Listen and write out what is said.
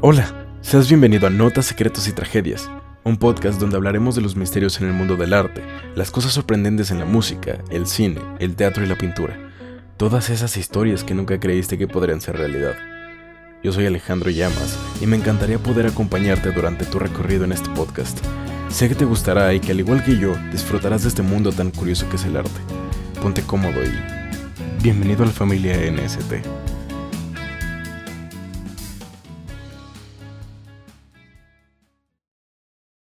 Hola, seas bienvenido a Notas, Secretos y Tragedias, un podcast donde hablaremos de los misterios en el mundo del arte, las cosas sorprendentes en la música, el cine, el teatro y la pintura, todas esas historias que nunca creíste que podrían ser realidad. Yo soy Alejandro Llamas y me encantaría poder acompañarte durante tu recorrido en este podcast. Sé que te gustará y que al igual que yo disfrutarás de este mundo tan curioso que es el arte. Ponte cómodo y bienvenido a la familia NST.